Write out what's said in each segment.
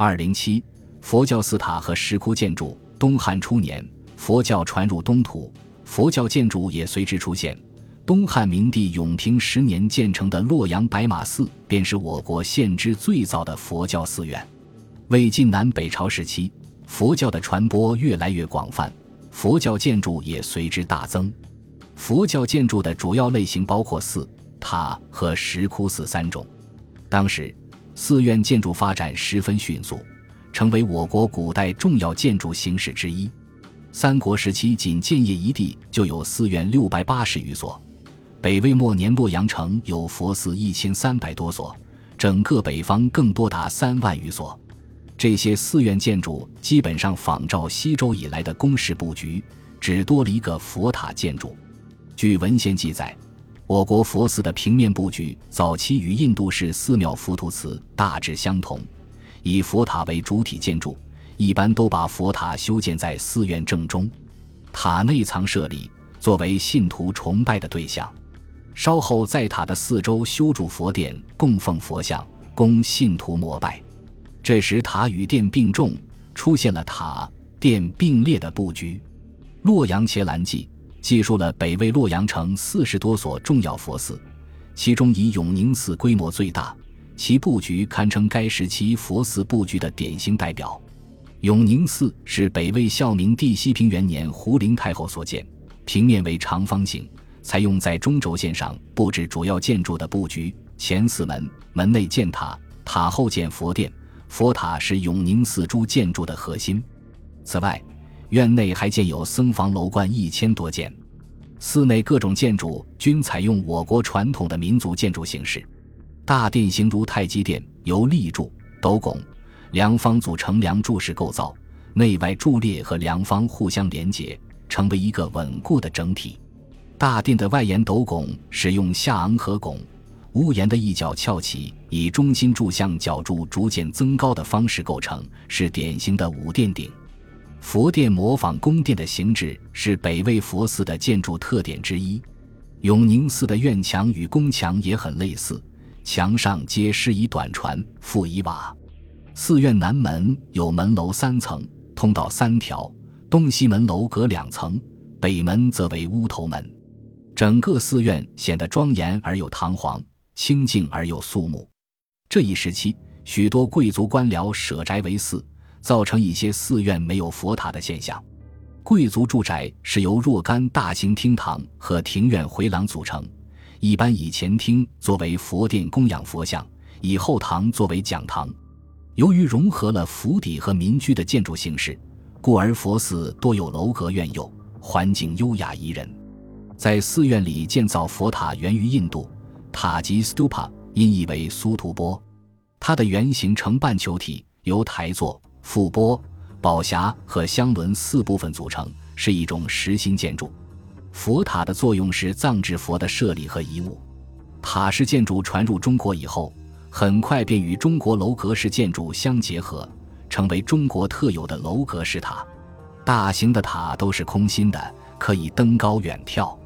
二零七，佛教寺塔和石窟建筑。东汉初年，佛教传入东土，佛教建筑也随之出现。东汉明帝永平十年建成的洛阳白马寺，便是我国现知最早的佛教寺院。魏晋南北朝时期，佛教的传播越来越广泛，佛教建筑也随之大增。佛教建筑的主要类型包括寺、塔和石窟寺三种。当时。寺院建筑发展十分迅速，成为我国古代重要建筑形式之一。三国时期仅建业一地就有寺院六百八十余所，北魏末年洛阳城有佛寺一千三百多所，整个北方更多达三万余所。这些寺院建筑基本上仿照西周以来的宫室布局，只多了一个佛塔建筑。据文献记载。我国佛寺的平面布局早期与印度式寺庙佛图祠大致相同，以佛塔为主体建筑，一般都把佛塔修建在寺院正中，塔内藏舍利，作为信徒崇拜的对象。稍后在塔的四周修筑佛殿，供奉佛像，供信徒膜拜。这时塔与殿并重，出现了塔殿并列的布局。洛阳伽蓝记。记述了北魏洛阳城四十多所重要佛寺，其中以永宁寺规模最大，其布局堪称该时期佛寺布局的典型代表。永宁寺是北魏孝明帝熙平元年胡陵太后所建，平面为长方形，采用在中轴线上布置主要建筑的布局。前四门，门内建塔，塔后建佛殿，佛塔是永宁寺诸建筑的核心。此外，院内还建有僧房楼观一千多间，寺内各种建筑均采用我国传统的民族建筑形式。大殿形如太极殿，由立柱、斗拱、梁方组成梁柱式构造，内外柱列和梁方互相连接，成为一个稳固的整体。大殿的外檐斗拱使用下昂合拱，屋檐的一角翘起，以中心柱向角柱逐渐增高的方式构成，是典型的五殿顶。佛殿模仿宫殿的形制是北魏佛寺的建筑特点之一。永宁寺的院墙与宫墙也很类似，墙上皆施以短船，覆以瓦。寺院南门有门楼三层，通道三条，东西门楼隔两层，北门则为屋头门。整个寺院显得庄严而又堂皇，清静而又肃穆。这一时期，许多贵族官僚舍宅为寺。造成一些寺院没有佛塔的现象。贵族住宅是由若干大型厅堂和庭院回廊组成，一般以前厅作为佛殿供养佛像，以后堂作为讲堂。由于融合了府邸和民居的建筑形式，故而佛寺多有楼阁院友，环境优雅宜人。在寺院里建造佛塔源于印度，塔即 stupa，音译为苏图波。它的圆形呈半球体，由台座。覆钵、宝匣和香轮四部分组成，是一种实心建筑。佛塔的作用是藏制佛的舍利和遗物。塔式建筑传入中国以后，很快便与中国楼阁式建筑相结合，成为中国特有的楼阁式塔。大型的塔都是空心的，可以登高远眺。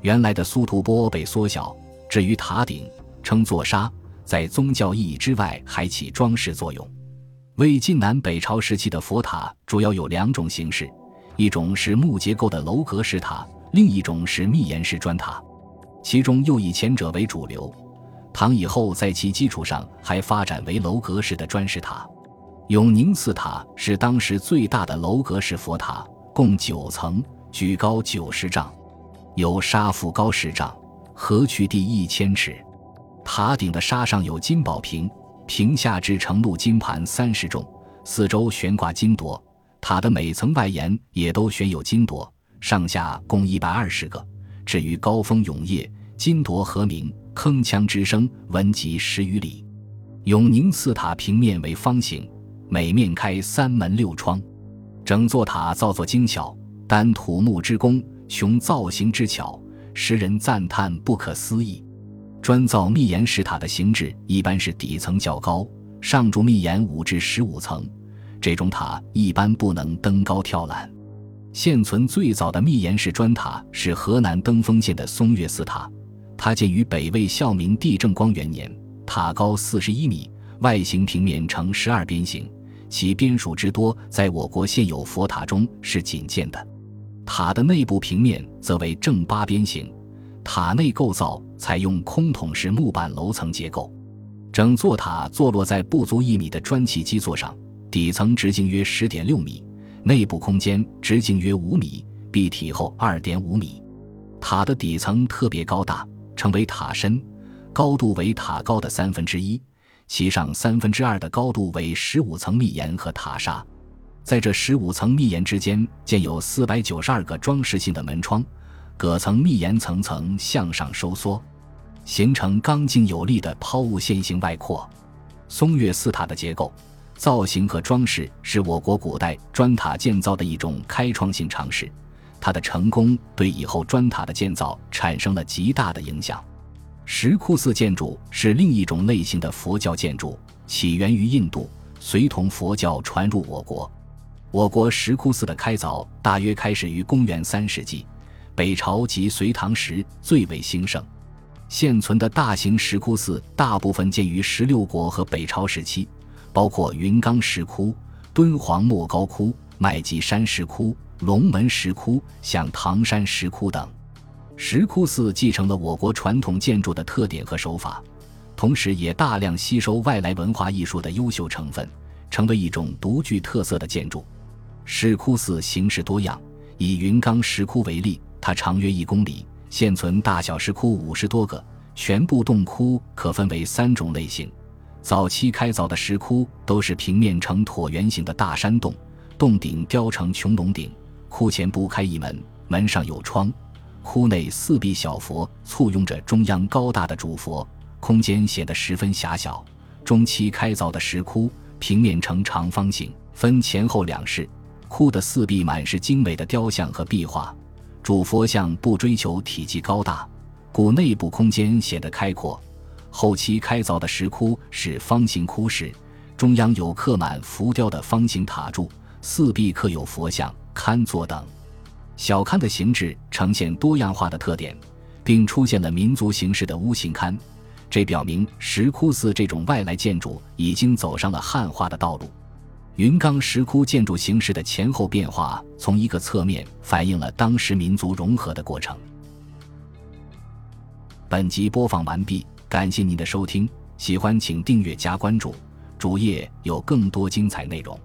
原来的苏图波被缩小，至于塔顶，称作沙，在宗教意义之外，还起装饰作用。魏晋南北朝时期的佛塔主要有两种形式，一种是木结构的楼阁式塔，另一种是密檐式砖塔，其中又以前者为主流。唐以后，在其基础上还发展为楼阁式的砖石塔。永宁寺塔是当时最大的楼阁式佛塔，共九层，举高九十丈，有沙覆高十丈，河渠地一千尺，塔顶的沙上有金宝瓶。屏下制成露金盘三十重，四周悬挂金铎，塔的每层外檐也都悬有金铎，上下共一百二十个。至于高峰永夜，金铎和鸣，铿锵之声闻及十余里。永宁寺塔平面为方形，每面开三门六窗，整座塔造作精巧，单土木之工，穷造型之巧，使人赞叹不可思议。砖造密檐石塔的形制一般是底层较高，上筑密檐五至十五层。这种塔一般不能登高跳栏。现存最早的密檐式砖塔是河南登封县的松岳寺塔，它建于北魏孝明帝正光元年，塔高四十一米，外形平面呈十二边形，其边数之多，在我国现有佛塔中是仅见的。塔的内部平面则为正八边形，塔内构造采用空筒式木板楼层结构。整座塔坐落在不足一米的砖砌基座上，底层直径约十点六米，内部空间直径约五米，壁体厚二点五米。塔的底层特别高大，称为塔身，高度为塔高的三分之一。其上三分之二的高度为十五层密檐和塔刹，在这十五层密檐之间建有四百九十二个装饰性的门窗，各层密檐层层向上收缩，形成刚劲有力的抛物线形外扩。松岳寺塔的结构、造型和装饰是我国古代砖塔建造的一种开创性尝试，它的成功对以后砖塔的建造产生了极大的影响。石窟寺建筑是另一种类型的佛教建筑，起源于印度，随同佛教传入我国。我国石窟寺的开凿大约开始于公元三世纪，北朝及隋唐时最为兴盛。现存的大型石窟寺大部分建于十六国和北朝时期，包括云冈石窟、敦煌莫高窟、麦积山石窟、龙门石窟、像唐山石窟等。石窟寺继承了我国传统建筑的特点和手法，同时也大量吸收外来文化艺术的优秀成分，成为一种独具特色的建筑。石窟寺形式多样，以云冈石窟为例，它长约一公里，现存大小石窟五十多个。全部洞窟可分为三种类型：早期开凿的石窟都是平面呈椭圆形的大山洞，洞顶雕成穹隆顶，窟前不开一门，门上有窗。窟内四壁小佛簇拥着中央高大的主佛，空间显得十分狭小。中期开凿的石窟平面呈长方形，分前后两室。窟的四壁满是精美的雕像和壁画，主佛像不追求体积高大，故内部空间显得开阔。后期开凿的石窟是方形窟室，中央有刻满浮雕的方形塔柱，四壁刻有佛像、龛座等。小龛的形制呈现多样化的特点，并出现了民族形式的屋形龛，这表明石窟寺这种外来建筑已经走上了汉化的道路。云冈石窟建筑形式的前后变化，从一个侧面反映了当时民族融合的过程。本集播放完毕，感谢您的收听，喜欢请订阅加关注，主页有更多精彩内容。